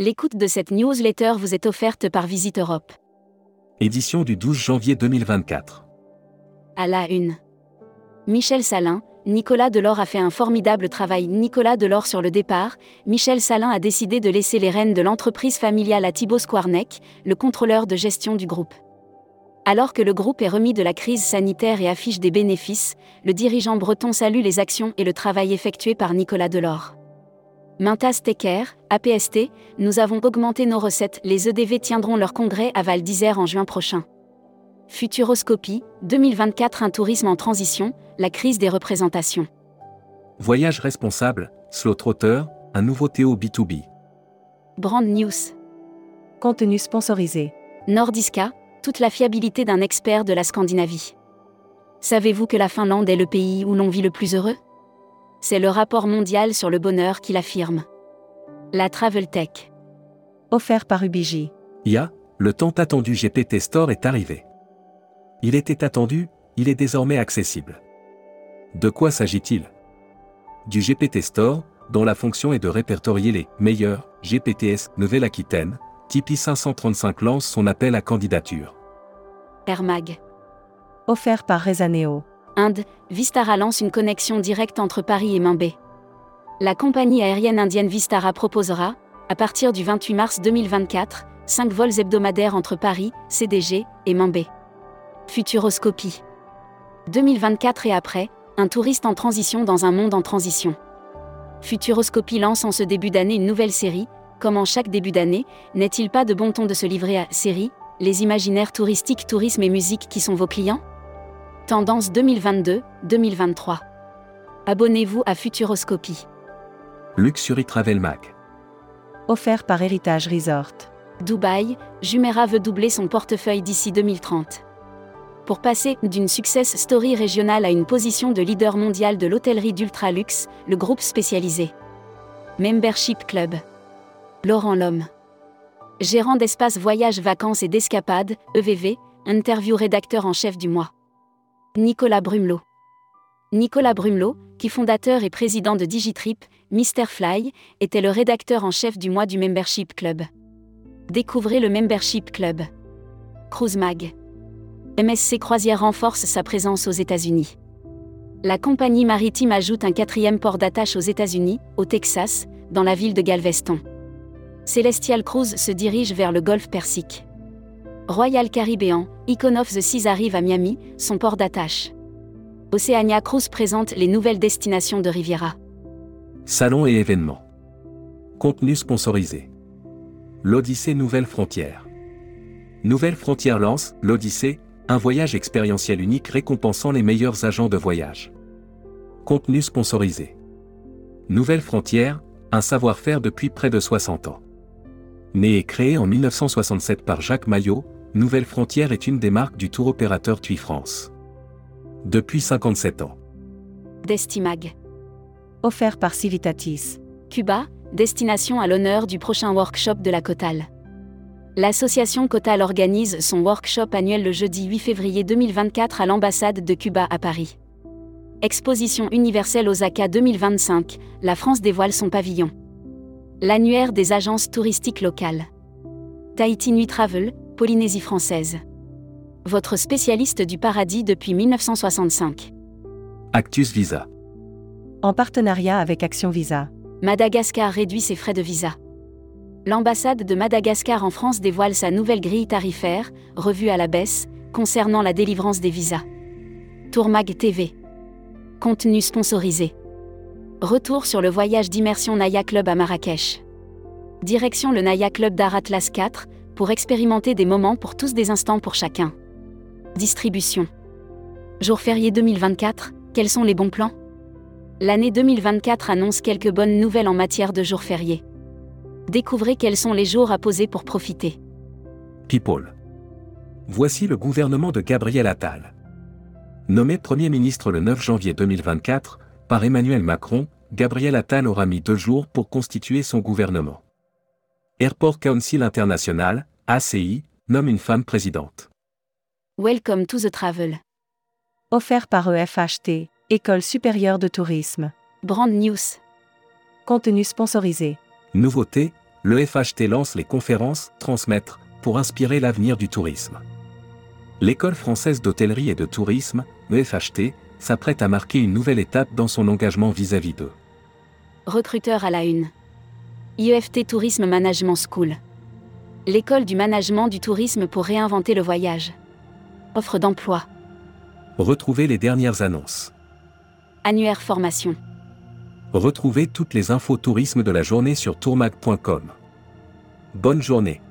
L'écoute de cette newsletter vous est offerte par Visite Europe. Édition du 12 janvier 2024. À la une. Michel Salin, Nicolas Delors a fait un formidable travail. Nicolas Delors sur le départ, Michel Salin a décidé de laisser les rênes de l'entreprise familiale à Thibaut Squarneck, le contrôleur de gestion du groupe. Alors que le groupe est remis de la crise sanitaire et affiche des bénéfices, le dirigeant breton salue les actions et le travail effectué par Nicolas Delors. Mintas Tecker, APST, nous avons augmenté nos recettes. Les EDV tiendront leur congrès à Val d'Isère en juin prochain. Futuroscopie, 2024 Un tourisme en transition, la crise des représentations. Voyage responsable, Slow Trotter, un nouveau Théo B2B. Brand News. Contenu sponsorisé. Nordiska, toute la fiabilité d'un expert de la Scandinavie. Savez-vous que la Finlande est le pays où l'on vit le plus heureux? C'est le rapport mondial sur le bonheur qui l'affirme. La Travel Tech. Offert par Ubiji. IA, le tant attendu GPT Store est arrivé. Il était attendu, il est désormais accessible. De quoi s'agit-il? Du GPT Store, dont la fonction est de répertorier les meilleurs GPTS Nouvelle-Aquitaine, Tipeee 535 lance son appel à candidature. Air Mag. Offert par Rezaneo. Inde, Vistara lance une connexion directe entre Paris et Mumbai. La compagnie aérienne indienne Vistara proposera, à partir du 28 mars 2024, 5 vols hebdomadaires entre Paris, CDG et Mumbai. Futuroscopie. 2024 et après, un touriste en transition dans un monde en transition. Futuroscopie lance en ce début d'année une nouvelle série. Comme en chaque début d'année, n'est-il pas de bon ton de se livrer à série, les imaginaires touristiques, tourisme et musique qui sont vos clients? Tendance 2022-2023. Abonnez-vous à Futuroscopie. Luxury Travel Mag. Offert par Héritage Resort. Dubaï, Jumeirah veut doubler son portefeuille d'ici 2030. Pour passer d'une success story régionale à une position de leader mondial de l'hôtellerie d'ultra-luxe, le groupe spécialisé. Membership Club. Laurent Lhomme. Gérant d'espace voyage vacances et d'escapades, EVV, interview rédacteur en chef du mois. Nicolas Brumelot. Nicolas Brumelot, qui fondateur et président de Digitrip, Mr Fly, était le rédacteur en chef du mois du Membership Club. Découvrez le Membership Club. Cruise Mag. MSC Croisière renforce sa présence aux États-Unis. La compagnie maritime ajoute un quatrième port d'attache aux États-Unis, au Texas, dans la ville de Galveston. Celestial Cruise se dirige vers le golfe Persique. Royal Caribbean, Icon of the Seas arrive à Miami, son port d'attache. Oceania Cruise présente les nouvelles destinations de Riviera. Salon et événements. Contenu sponsorisé. L'Odyssée Nouvelle Frontière. Nouvelle Frontière lance, l'Odyssée, un voyage expérientiel unique récompensant les meilleurs agents de voyage. Contenu sponsorisé. Nouvelle Frontière, un savoir-faire depuis près de 60 ans. Né et créé en 1967 par Jacques Maillot, Nouvelle Frontière est une des marques du tour opérateur TUI France. Depuis 57 ans. Destimag. Offert par Civitatis. Cuba, destination à l'honneur du prochain workshop de la Cotal. L'association Cotal organise son workshop annuel le jeudi 8 février 2024 à l'ambassade de Cuba à Paris. Exposition universelle Osaka 2025, la France dévoile son pavillon. L'annuaire des agences touristiques locales. Tahiti Nuit Travel, Polynésie française. Votre spécialiste du paradis depuis 1965. Actus Visa. En partenariat avec Action Visa. Madagascar réduit ses frais de visa. L'ambassade de Madagascar en France dévoile sa nouvelle grille tarifaire, revue à la baisse, concernant la délivrance des visas. Tourmag TV. Contenu sponsorisé. Retour sur le voyage d'immersion Naya Club à Marrakech. Direction le Naya Club d'Art Atlas 4, pour expérimenter des moments pour tous des instants pour chacun. Distribution. Jour férié 2024, quels sont les bons plans? L'année 2024 annonce quelques bonnes nouvelles en matière de jours fériés. Découvrez quels sont les jours à poser pour profiter. People. Voici le gouvernement de Gabriel Attal. Nommé Premier ministre le 9 janvier 2024, par Emmanuel Macron, Gabriel Attal aura mis deux jours pour constituer son gouvernement. Airport Council International, ACI, nomme une femme présidente. Welcome to the travel. Offert par EFHT, École supérieure de tourisme. Brand News. Contenu sponsorisé. Nouveauté, le FHT lance les conférences Transmettre pour inspirer l'avenir du tourisme. L'école française d'hôtellerie et de tourisme, EFHT, s'apprête à marquer une nouvelle étape dans son engagement vis-à-vis d'eux. Recruteur à la une. IEFT Tourisme Management School. L'école du management du tourisme pour réinventer le voyage. Offre d'emploi. Retrouvez les dernières annonces. Annuaire formation. Retrouvez toutes les infos tourisme de la journée sur tourmag.com. Bonne journée.